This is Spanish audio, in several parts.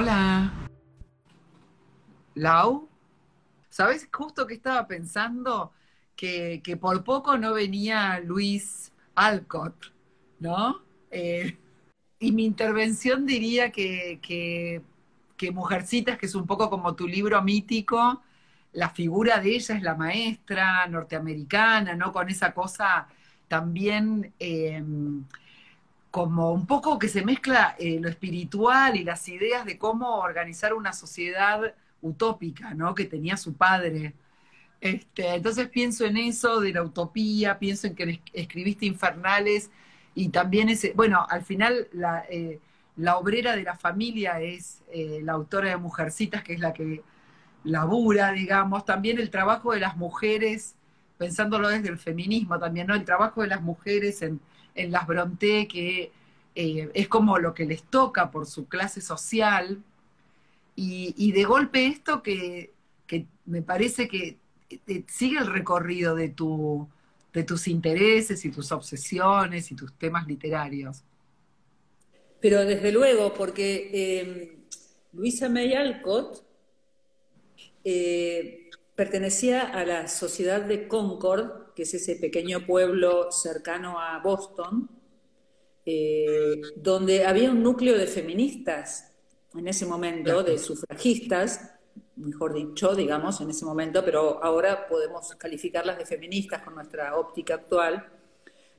Hola. Lau, ¿sabes justo que estaba pensando? Que, por poco no venía Luis Alcott, ¿no? Eh, y mi intervención diría que, que, que Mujercitas, que es un poco como tu libro mítico, la figura de ella es la maestra norteamericana, ¿no? Con esa cosa también eh, como un poco que se mezcla eh, lo espiritual y las ideas de cómo organizar una sociedad utópica, ¿no? Que tenía su padre. Este, entonces pienso en eso de la utopía, pienso en que escribiste Infernales y también ese, bueno, al final la, eh, obrera de la familia es eh, la autora de Mujercitas, que es la que labura, digamos, también el trabajo de las mujeres, pensándolo desde el feminismo también, ¿no? El trabajo de las mujeres en, en las Bronte, que eh, es como lo que les toca por su clase social, y, de golpe esto que, me parece que sigue el recorrido de, tu, de tus intereses y tus obsesiones y tus temas literarios. Pero desde luego, porque eh, Luisa May Alcott eh, pertenecía a la sociedad de Concord, que es ese pequeño pueblo cercano a Boston, eh, donde había un núcleo de feministas en ese momento, de sufragistas, mejor dicho, digamos, en ese momento, pero ahora podemos calificarlas de feministas con nuestra óptica actual,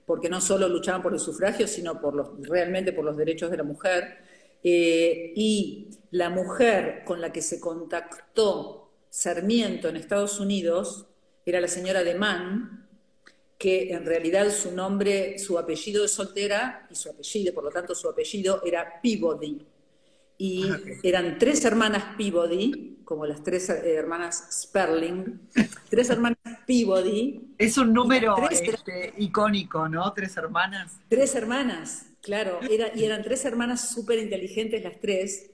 porque no solo luchaban por el sufragio, sino por los, realmente por los derechos de la mujer. Eh, y la mujer con la que se contactó Sarmiento en Estados Unidos era la señora de Mann, que en realidad su nombre, su apellido de soltera y su apellido, por lo tanto su apellido era Peabody. Y ah, eran tres hermanas Peabody, como las tres eh, hermanas Sperling, tres hermanas Peabody. Es un número este, icónico, ¿no? Tres hermanas. Tres hermanas, claro. Era, y eran tres hermanas súper inteligentes las tres.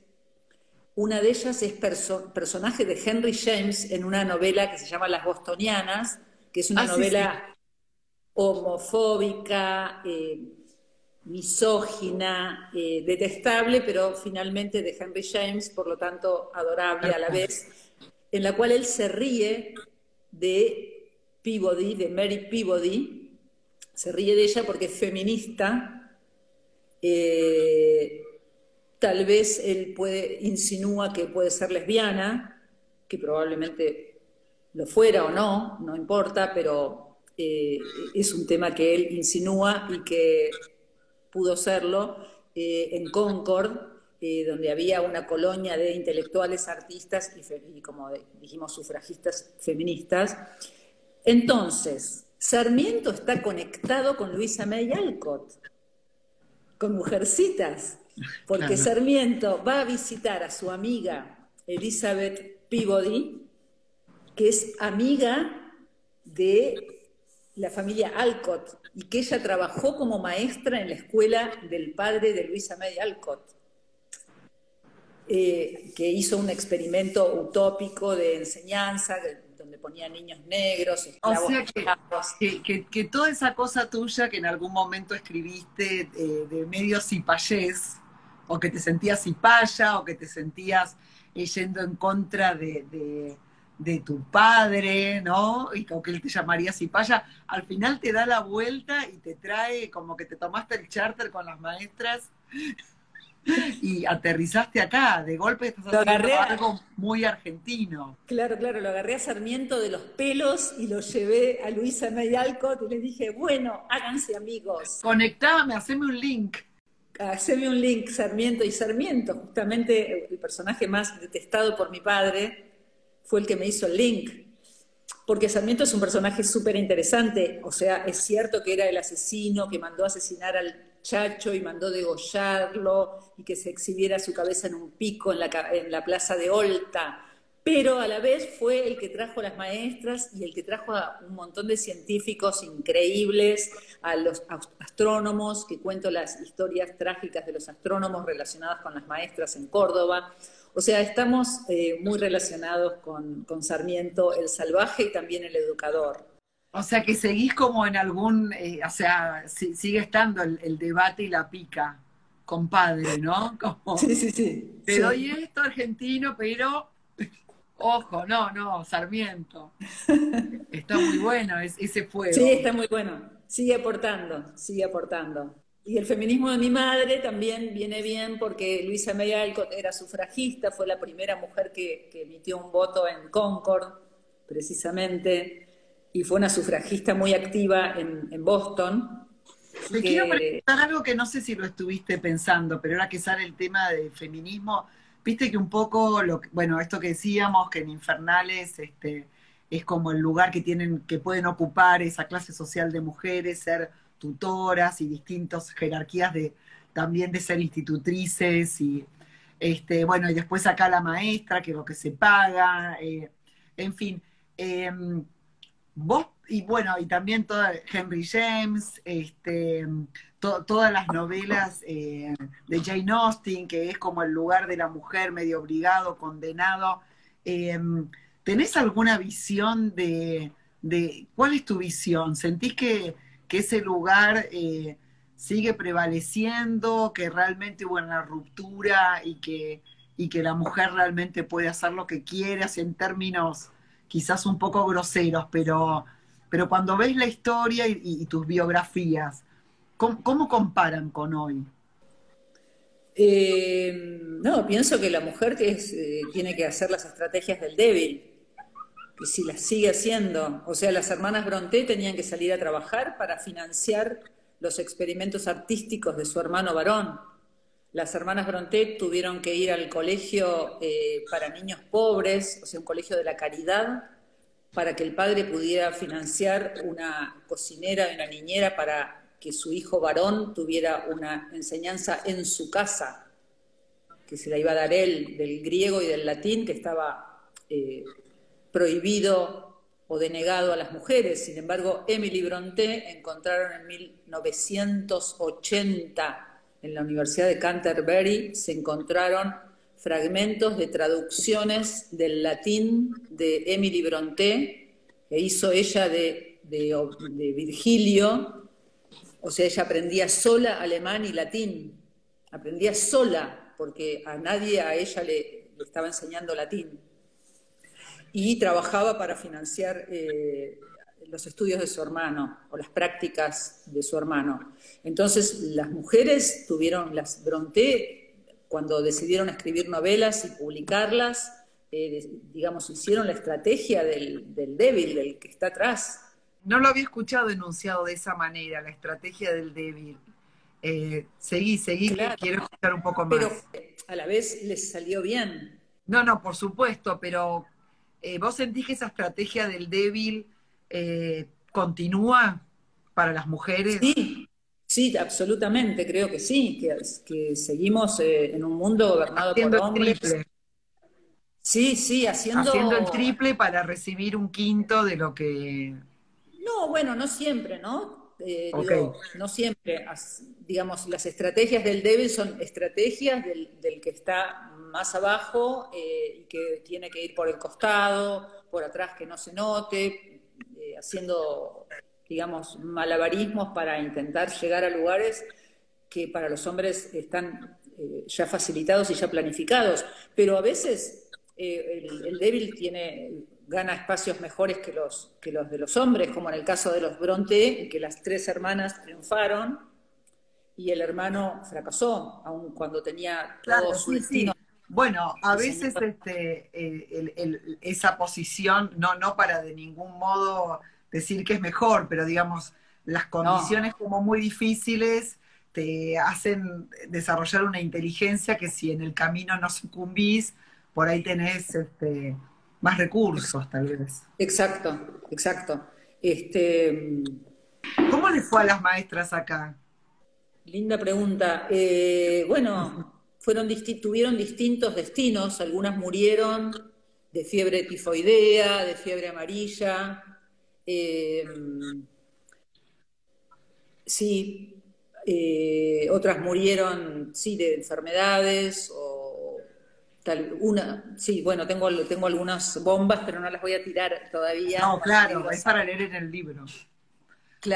Una de ellas es personaje de Henry James en una novela que se llama Las Bostonianas, que es una ah, novela homofóbica, eh, misógina, eh, detestable, pero finalmente de Henry James, por lo tanto adorable a la vez, en la cual él se ríe de Peabody, de Mary Peabody, se ríe de ella porque es feminista, eh, tal vez él puede, insinúa que puede ser lesbiana, que probablemente lo fuera o no, no importa, pero eh, es un tema que él insinúa y que pudo serlo eh, en Concord, eh, donde había una colonia de intelectuales, artistas y, como dijimos, sufragistas feministas. Entonces, Sarmiento está conectado con Luisa May Alcott, con Mujercitas, porque Sarmiento va a visitar a su amiga Elizabeth Peabody, que es amiga de la familia Alcott y que ella trabajó como maestra en la escuela del padre de Luisa May Alcott, eh, que hizo un experimento utópico de enseñanza donde ponía niños negros, O sea que, que, toda esa cosa tuya que en algún momento escribiste eh, de medio cipayés, o que te sentías cipaya, o que te sentías eh, yendo en contra de de tu padre, ¿no? Y como que él te llamaría Cipaya, al final te da la vuelta y te trae como que te tomaste el charter con las maestras y aterrizaste acá, de golpe estás haciendo algo muy argentino. Claro, claro, lo agarré a Sarmiento de los pelos y lo llevé a Luisa Alcott y le dije, bueno, háganse amigos. Conectame, haceme un link. Haceme un link, Sarmiento y Sarmiento, justamente el personaje más detestado por mi padre, fue el que me hizo el link. Porque Sarmiento es un personaje súper interesante, o sea, es cierto que era el asesino que mandó asesinar al chacho y mandó degollarlo y que se exhibiera su cabeza en un pico en la, en la plaza de Olta, pero a la vez fue el que trajo a las maestras y el que trajo a un montón de científicos increíbles, a los astrónomos, que cuento las historias trágicas de los astrónomos relacionadas con las maestras en Córdoba. O sea, estamos eh, muy relacionados con, Sarmiento, el salvaje y también el educador. O sea, que seguís como en algún, eh, o sea, sigue estando el, debate y la pica compadre, ¿no? sí, sí, sí. Te doy esto argentino, pero ojo, no, no, Sarmiento. Está muy bueno ese fuego. Sí, está muy bueno. Sigue aportando, sigue aportando. Y el feminismo de mi madre también viene bien porque Luisa May Alcott era sufragista, fue la primera mujer que, emitió un voto en Concord, precisamente, y fue una sufragista muy activa en, Boston. Le quiero preguntar algo que no sé si lo estuviste pensando, pero ahora que sale el tema del feminismo, viste que un poco, lo, bueno, esto que decíamos, que en Infernales este, es como el lugar que tienen, que pueden ocupar esa clase social de mujeres, ser tutoras y distintas jerarquías de también de ser institutrices y este, bueno, y después acá la maestra, que es lo que se paga, eh, en fin. Em, vos, y bueno, y también toda Henry James, este, todas las novelas eh, de Jane Austen, que es como el lugar de la mujer medio obligado, condenado. Em, ¿Tenés alguna visión de, de, cuál es tu visión? ¿Sentís que que ese lugar eh, sigue prevaleciendo, que realmente hubo una ruptura y que, y que la mujer realmente puede hacer lo que quiere, en términos quizás un poco groseros, pero, pero cuando ves la historia y, tus biografías, ¿cómo, comparan con hoy? Eh, no, pienso que la mujer eh, tiene que hacer las estrategias del débil y si las sigue haciendo. O sea, las hermanas Bronté tenían que salir a trabajar para financiar los experimentos artísticos de su hermano varón. Las hermanas Bronté tuvieron que ir al colegio eh, para niños pobres, o sea, un colegio de la caridad, para que el padre pudiera financiar una cocinera y una niñera para que su hijo varón tuviera una enseñanza en su casa, que se la iba a dar él, del griego y del latín, que estaba eh, prohibido o denegado a las mujeres. Sin embargo, Emily Brontë encontraron en 1980 en la Universidad de Canterbury, se encontraron fragmentos de traducciones del latín de Emily Brontë, que hizo ella de, Virgilio, o sea, ella aprendía sola alemán y latín, aprendía sola, porque a nadie a ella le estaba enseñando latín y trabajaba para financiar eh, los estudios de su hermano o las prácticas de su hermano. Entonces, las mujeres tuvieron, las Bronté, cuando decidieron escribir novelas y publicarlas, eh, digamos, hicieron la estrategia del, débil, del que está atrás. No lo había escuchado enunciado de esa manera, la estrategia del débil. Eh, seguí, seguí, quiero escuchar un poco más. Pero a la vez les salió bien. No, no, por supuesto, pero eh, ¿Vos sentís que esa estrategia del débil eh, continúa para las mujeres? Sí, sí, absolutamente, creo que sí, que, seguimos eh, en un mundo gobernado por hombres. El triple. Sí, sí, haciendo... Haciendo el triple para recibir un quinto de lo que... No, bueno, no siempre, ¿no? No siempre, digamos, las estrategias del débil son estrategias del, del que está más abajo eh, y que tiene que ir por el costado, por atrás que no se note, eh, haciendo, digamos, malabarismos para intentar llegar a lugares que para los hombres están eh, ya facilitados y ya planificados. Pero a veces el, débil tiene gana espacios mejores que los, que los de los hombres, como en el caso de los Bronte, que las tres hermanas triunfaron y el hermano fracasó, aun cuando tenía todo su destino. Bueno, a veces este, esa posición, no, no para de ningún modo decir que es mejor, pero digamos, las condiciones como muy difíciles te hacen desarrollar una inteligencia que si en el camino no sucumbís, por ahí tenés este, más recursos tal vez. Exacto, exacto. Este, ¿Cómo le fue a las maestras acá? Linda pregunta. Eh, bueno, fueron tuvieron distintos destinos, algunas murieron de fiebre tifoidea, de fiebre amarilla, eh, sí, eh, otras murieron, sí, de enfermedades o tal, una, sí, bueno, tengo, tengo algunas bombas, pero no las voy a tirar todavía. No, claro, es para leer en el libro.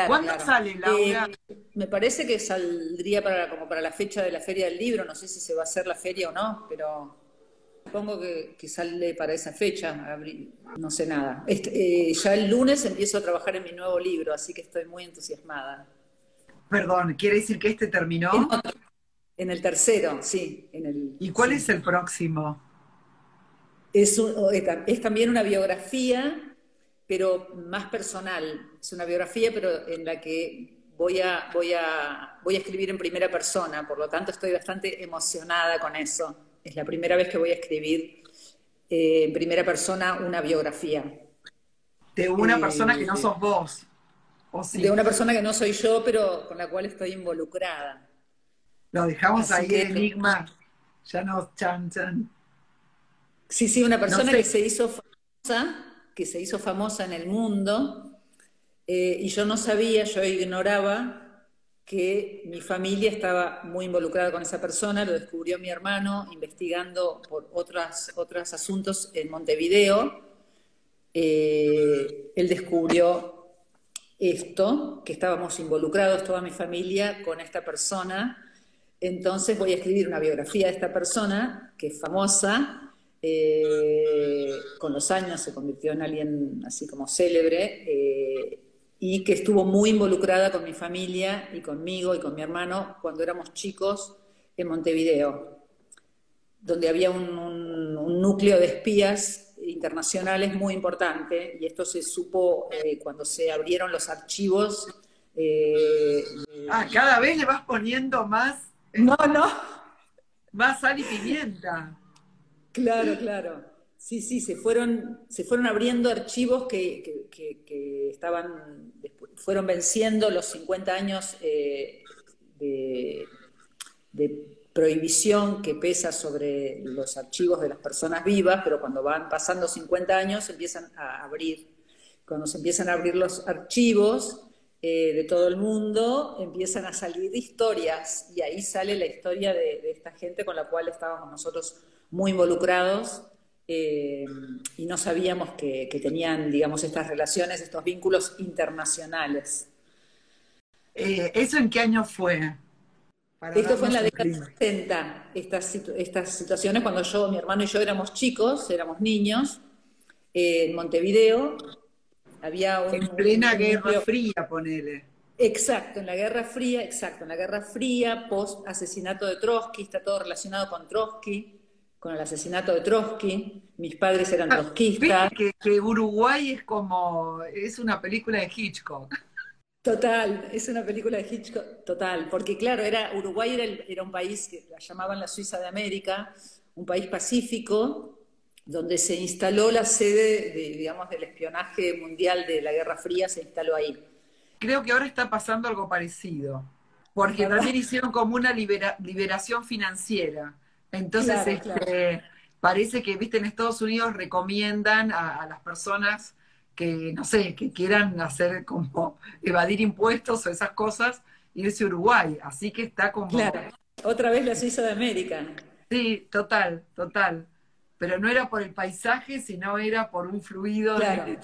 ¿Cuándo sale, Laura? Eh, me parece que saldría para, como para la fecha de la Feria del Libro, no sé si se va a hacer la feria o no, pero supongo que, sale para esa fecha, no sé nada. Este, eh, ya el lunes empiezo a trabajar en mi nuevo libro, así que estoy muy entusiasmada. Perdón, ¿quiere decir que este terminó? En, el tercero, sí. En el, ¿Y cuál es el próximo? Es, es también una biografía pero más personal. Es una biografía, pero en la que voy a, voy a, voy a escribir en primera persona, por lo tanto estoy bastante emocionada con eso. Es la primera vez que voy a escribir eh, en primera persona una biografía. De una eh, persona que no sos vos. De una persona que no soy yo, pero con la cual estoy involucrada. Lo dejamos ahí en enigma. Ya no, chan, chan. Sí, sí, una persona que se hizo famosa que se hizo famosa en el mundo, eh, y yo no sabía, yo ignoraba que mi familia estaba muy involucrada con esa persona, lo descubrió mi hermano investigando por otros otros asuntos en Montevideo. Eh, él descubrió esto, que estábamos involucrados toda mi familia con esta persona. Entonces voy a escribir una biografía de esta persona, que es famosa, eh, con los años se convirtió en alguien así como célebre eh, y que estuvo muy involucrada con mi familia y conmigo y con mi hermano cuando éramos chicos en Montevideo, donde había un, núcleo de espías internacionales muy importante y esto se supo eh, cuando se abrieron los archivos. ah, cada vez le vas poniendo más. No, no. Más sal y pimienta. Claro, claro. Sí, sí, se fueron, se fueron abriendo archivos que, estaban, fueron venciendo los 50 años eh, de, prohibición que pesa sobre los archivos de las personas vivas, pero cuando van pasando 50 años empiezan a abrir. Cuando se empiezan a abrir los archivos eh, de todo el mundo, empiezan a salir historias y ahí sale la historia de, de esta gente con la cual estábamos nosotros muy involucrados eh, y no sabíamos que, tenían, digamos, estas relaciones, estos vínculos internacionales. Eh, ¿Eso en qué año fue? Esto fue en la década de 60, estas, estas situaciones cuando yo, mi hermano y yo éramos chicos, éramos niños, en Montevideo había un... En plena Guerra Fría, ponele. Exacto, en la Guerra Fría, exacto, en la Guerra Fría, post asesinato de Trotsky, está todo relacionado con Trotsky con el asesinato de Trotsky. Mis padres eran ah, trotskistas. Que, que Uruguay es como, es una película de Hitchcock. Total, es una película de Hitchcock, total, porque claro, era, Uruguay era, era, un país que la llamaban la Suiza de América, un país pacífico, donde se instaló la sede, de, digamos, del espionaje mundial de la Guerra Fría, se instaló ahí. Creo que ahora está pasando algo parecido, porque también hicieron como una liberación financiera. Entonces, este, parece que, viste, en Estados Unidos recomiendan a, las personas que, no sé, que quieran hacer como evadir impuestos o esas cosas, irse a Uruguay. Así que está como... Claro, otra vez la Suiza de América. Sí, total, total. Pero no era por el paisaje, sino era por un fluido de...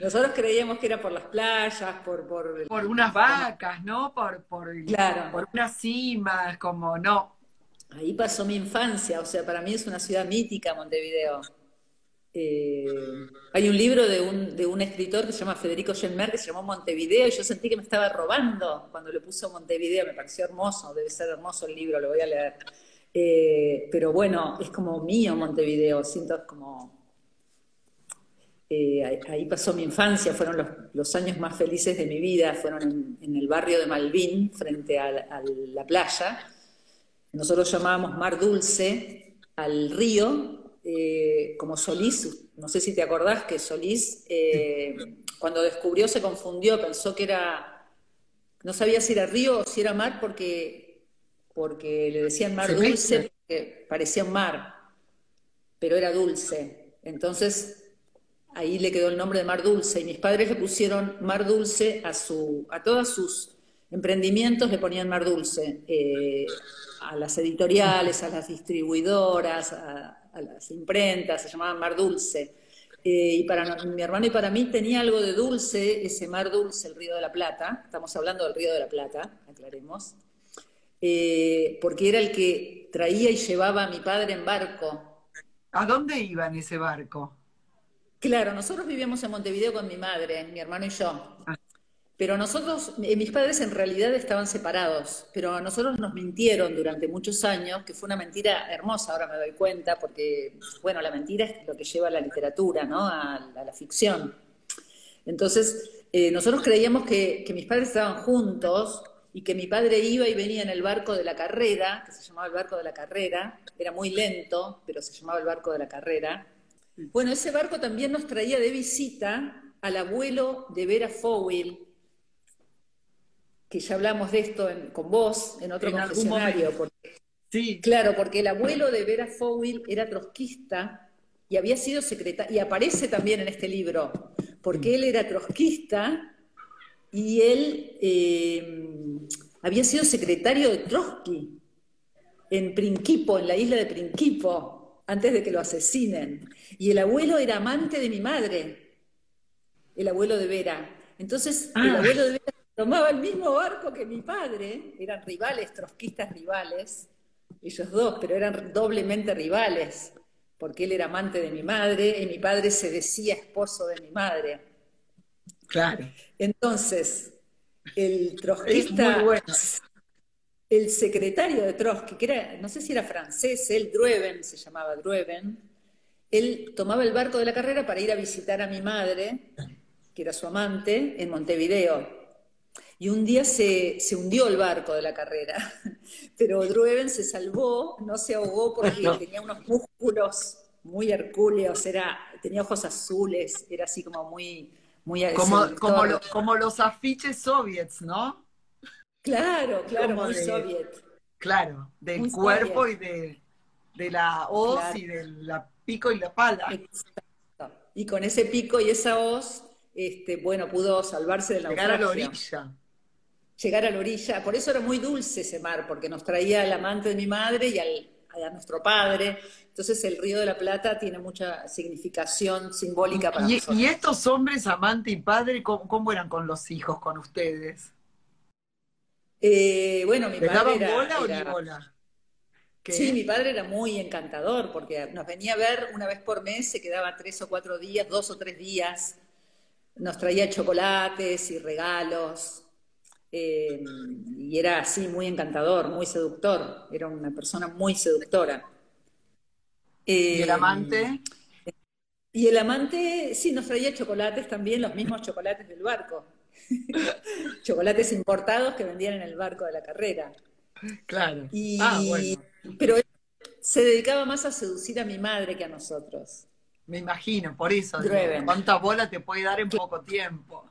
Nosotros creíamos que era por las playas, por... Por, por unas vacas, ¿no? Por, por, claro. por unas cimas, como no, Ahí pasó mi infancia, o sea, para mí es una ciudad mítica Montevideo. Eh, hay un libro de un, de un, escritor que se llama Federico Schenmer que se llamó Montevideo y yo sentí que me estaba robando cuando le puso Montevideo, me pareció hermoso, debe ser hermoso el libro, lo voy a leer. Eh, pero bueno, es como mío Montevideo, siento como... Eh, ahí pasó mi infancia, fueron los, años más felices de mi vida, fueron en, el barrio de Malvin, frente a la playa. Nosotros llamábamos Mar Dulce al río, eh, como Solís, no sé si te acordás que Solís, cuando descubrió se confundió, pensó que era, no sabía si era río o si era mar porque, porque le decían Mar Dulce, porque parecía un mar, pero era dulce. Entonces ahí le quedó el nombre de Mar Dulce y mis padres le pusieron Mar Dulce a, su, a todos sus emprendimientos, le ponían Mar Dulce. Eh, a las editoriales, a las distribuidoras, a, las imprentas, se llamaban Mar Dulce. Eh, y para mi hermano y para mí tenía algo de dulce, ese mar dulce, el Río de la Plata. Estamos hablando del Río de la Plata, aclaremos. Eh, porque era el que traía y llevaba a mi padre en barco. ¿A dónde iba en ese barco? Claro, nosotros vivíamos en Montevideo con mi madre, mi hermano y yo. Ah. Pero nosotros, eh, mis padres en realidad estaban separados, pero a nosotros nos mintieron durante muchos años, que fue una mentira hermosa, ahora me doy cuenta, porque, bueno, la mentira es lo que lleva a la literatura, ¿no? A, la ficción. Entonces, eh, nosotros creíamos que, que mis padres estaban juntos y que mi padre iba y venía en el barco de la carrera, que se llamaba el barco de la carrera, era muy lento, pero se llamaba el barco de la carrera. Bueno, ese barco también nos traía de visita al abuelo de Vera Fowell, que ya hablamos de esto con vos en otro confesionario. sí. Claro, porque el abuelo de Vera Fowell era trotskista y había sido secretario, y aparece también en este libro, porque él era trotskista y él eh, había sido secretario de Trotsky en Prinquipo, en la isla de Prinquipo, antes de que lo asesinen. Y el abuelo era amante de mi madre, el abuelo de Vera. Entonces, el ah. abuelo de Vera tomaba el mismo barco que mi padre, eran rivales, trotskistas rivales, ellos dos, pero eran doblemente rivales, porque él era amante de mi madre y mi padre se decía esposo de mi madre. Claro. Entonces, el trotskista, el secretario de Trotsky, que era, no sé si era francés, él, Drueven, se llamaba Drueven, él tomaba el barco de la carrera para ir a visitar a mi madre, que era su amante, en Montevideo. Y un día se, hundió el barco de la carrera, pero Drueven se salvó, no se ahogó porque tenía unos músculos muy hercúleos, era, tenía ojos azules, era así como muy... muy como, como, como, los afiches soviets, ¿no? Claro, claro, muy soviet. Claro, del cuerpo y de, la hoz y del pico y la pala. Y con ese pico y esa hoz, este, bueno, pudo salvarse de la Llegar a la orilla llegar a la orilla. Por eso era muy dulce ese mar, porque nos traía al amante de mi madre y al, a nuestro padre. Entonces el Río de la Plata tiene mucha significación simbólica para ¿Y, nosotros. ¿Y estos hombres, amante y padre, cómo, eran con los hijos, con ustedes? Eh, bueno, mi padre era, bola o ni bola? Sí, mi padre era muy encantador porque nos venía a ver una vez por mes, se quedaba tres o cuatro días, dos o tres días, nos traía chocolates y regalos, eh, y era así muy encantador, muy seductor, era una persona muy seductora. ¿Y el amante? Eh, y el amante, sí, nos traía chocolates también, los mismos chocolates del barco. chocolates importados que vendían en el barco de la carrera. Claro. ah, bueno. Pero él se dedicaba más a seducir a mi madre que a nosotros. Me imagino, por eso. ¿Cuánta bola te puede dar en poco tiempo?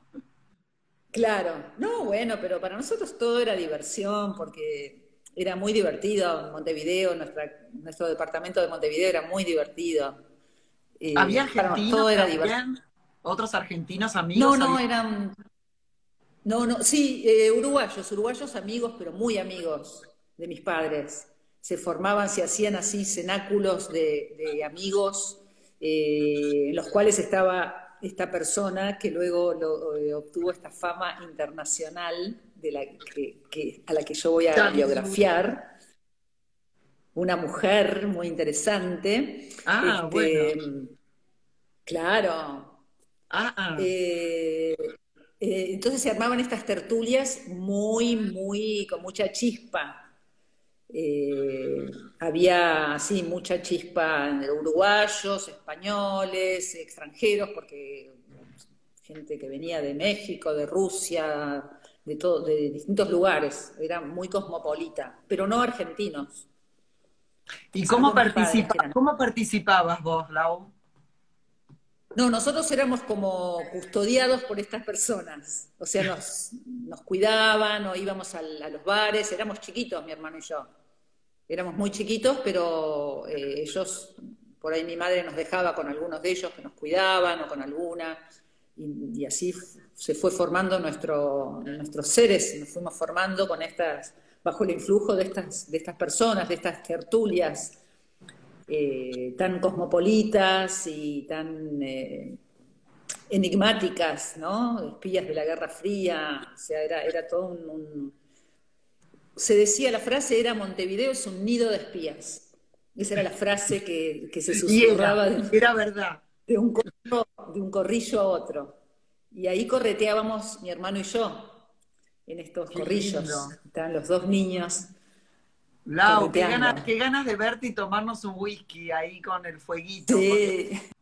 Claro, no, bueno, pero para nosotros todo era diversión porque era muy divertido. Montevideo, nuestro departamento de Montevideo era muy divertido. Eh, ¿Había argentinos todo era ¿Otros argentinos amigos? No, no, eran... No, no, sí, eh, uruguayos, uruguayos amigos, pero muy amigos de mis padres. Se formaban, se hacían así cenáculos de, amigos, eh, en los cuales estaba esta persona que luego eh, obtuvo esta fama internacional de la que, a la que yo voy a biografiar. Una mujer muy interesante. Ah, este, bueno. Claro. Ah, ah. Eh, eh, entonces se armaban estas tertulias muy, muy, con mucha chispa. Eh, había, sí, mucha chispa de uruguayos, españoles, extranjeros, porque gente que venía de México, de Rusia, de, todo, de distintos lugares, era muy cosmopolita, pero no argentinos. ¿Y cómo, cómo participabas vos, Lau? No, nosotros éramos como custodiados por estas personas, o sea, nos, nos cuidaban o íbamos a, los bares, éramos chiquitos, mi hermano y yo. Éramos muy chiquitos, pero eh, ellos, por ahí mi madre nos dejaba con algunos de ellos que nos cuidaban o con alguna, y, así se fue formando nuestro, nuestros seres, nos fuimos formando con estas, bajo el influjo de estas, de estas personas, de estas tertulias eh, tan cosmopolitas y tan eh, enigmáticas, ¿no? Espías de la Guerra Fría, o sea, era, era todo un, Se decía, la frase era Montevideo es un nido de espías. Esa era la frase que, se susurraba. Era, era, verdad. De un, corrillo, de un corrillo a otro. Y ahí correteábamos mi hermano y yo, en estos corrillos. Estaban los dos niños Lau, qué ganas, qué ganas de verte y tomarnos un whisky ahí con el fueguito.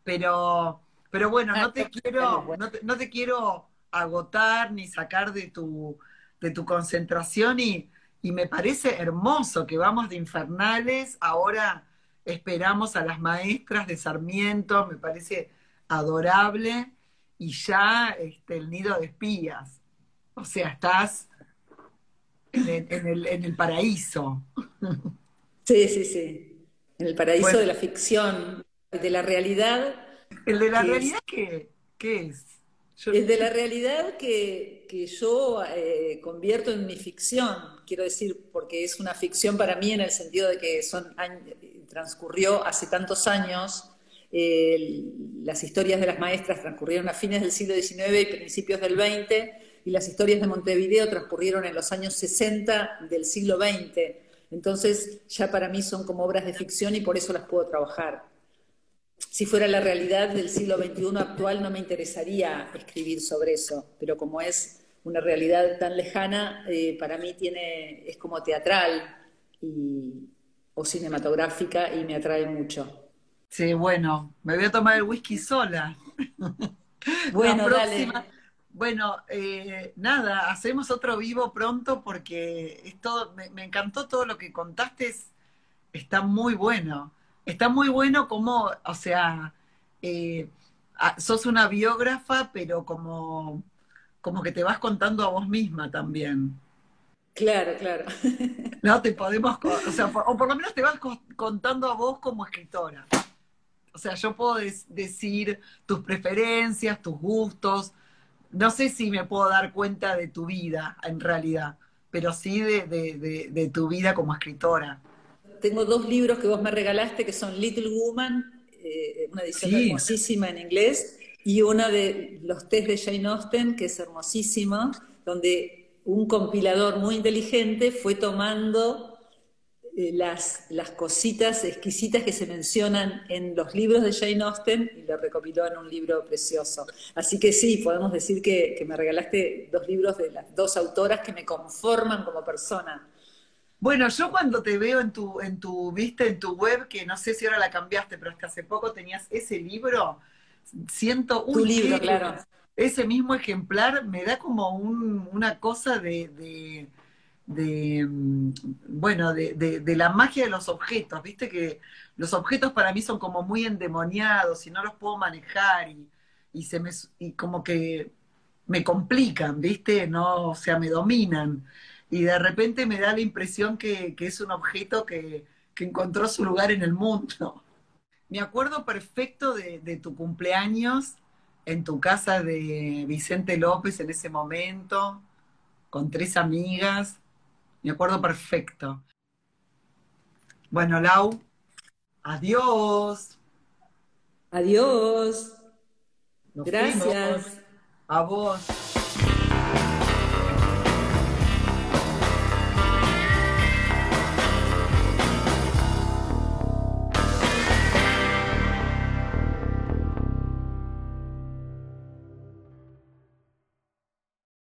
pero, pero bueno, no te quiero, no te, quiero agotar ni sacar de tu, de tu concentración y, y me parece hermoso que vamos de infernales, ahora esperamos a las maestras de Sarmiento, me parece adorable, y ya este, el nido de espías. O sea, estás en el, en el, paraíso. Sí, sí, sí. En el paraíso de la ficción, de la realidad. ¿El de la realidad qué, es? El de la realidad que, yo eh, convierto en mi ficción, quiero decir, porque es una ficción para mí en el sentido de que son transcurrió hace tantos años, eh, las historias de las maestras transcurrieron a fines del siglo XIX y principios del XX, y las historias de Montevideo transcurrieron en los años 60 del siglo XX. Entonces ya para mí son como obras de ficción y por eso las puedo trabajar. Si fuera la realidad del siglo XXI actual no me interesaría escribir sobre eso, pero como es una realidad tan lejana, eh, para mí tiene, es como teatral o cinematográfica y me atrae mucho. Sí, bueno, me voy a tomar el whisky sola. Bueno, dale. Bueno, eh, nada, hacemos otro vivo pronto porque es todo, me, encantó todo lo que contaste, está muy bueno. Está muy bueno como, o sea, eh, sos una biógrafa, pero como, como que te vas contando a vos misma también. Claro, claro. No te podemos, o sea, o por lo menos te vas contando a vos como escritora. O sea, yo puedo decir tus preferencias, tus gustos, no sé si me puedo dar cuenta de tu vida en realidad, pero sí de, tu vida como escritora. Tengo dos libros que vos me regalaste que son Little Woman, eh, una edición hermosísima en inglés, y una de los test de Jane Austen, que es hermosísima, donde un compilador muy inteligente fue tomando eh, las, las cositas exquisitas que se mencionan en los libros de Jane Austen y lo recopiló en un libro precioso. Así que sí, podemos decir que, me regalaste dos libros de las dos autoras que me conforman como persona. Bueno, yo cuando te veo en tu, en tu, viste, en tu web, que no sé si ahora la cambiaste, pero hasta hace poco tenías ese libro, siento un tu libro, claro. Ese mismo ejemplar me da como una cosa de de, mm, bueno, de, la magia de los objetos, viste que los objetos para mí son como muy endemoniados y no los puedo manejar y, se me, y como que me complican, viste, no, o sea, me dominan. Y de repente me da la impresión que, es un objeto que, encontró su lugar en el mundo. Me acuerdo perfecto de, de tu cumpleaños en tu casa de Vicente López en ese momento, con tres amigas me acuerdo perfecto. Bueno, Lau, adiós. Adiós. Gracias. A vos.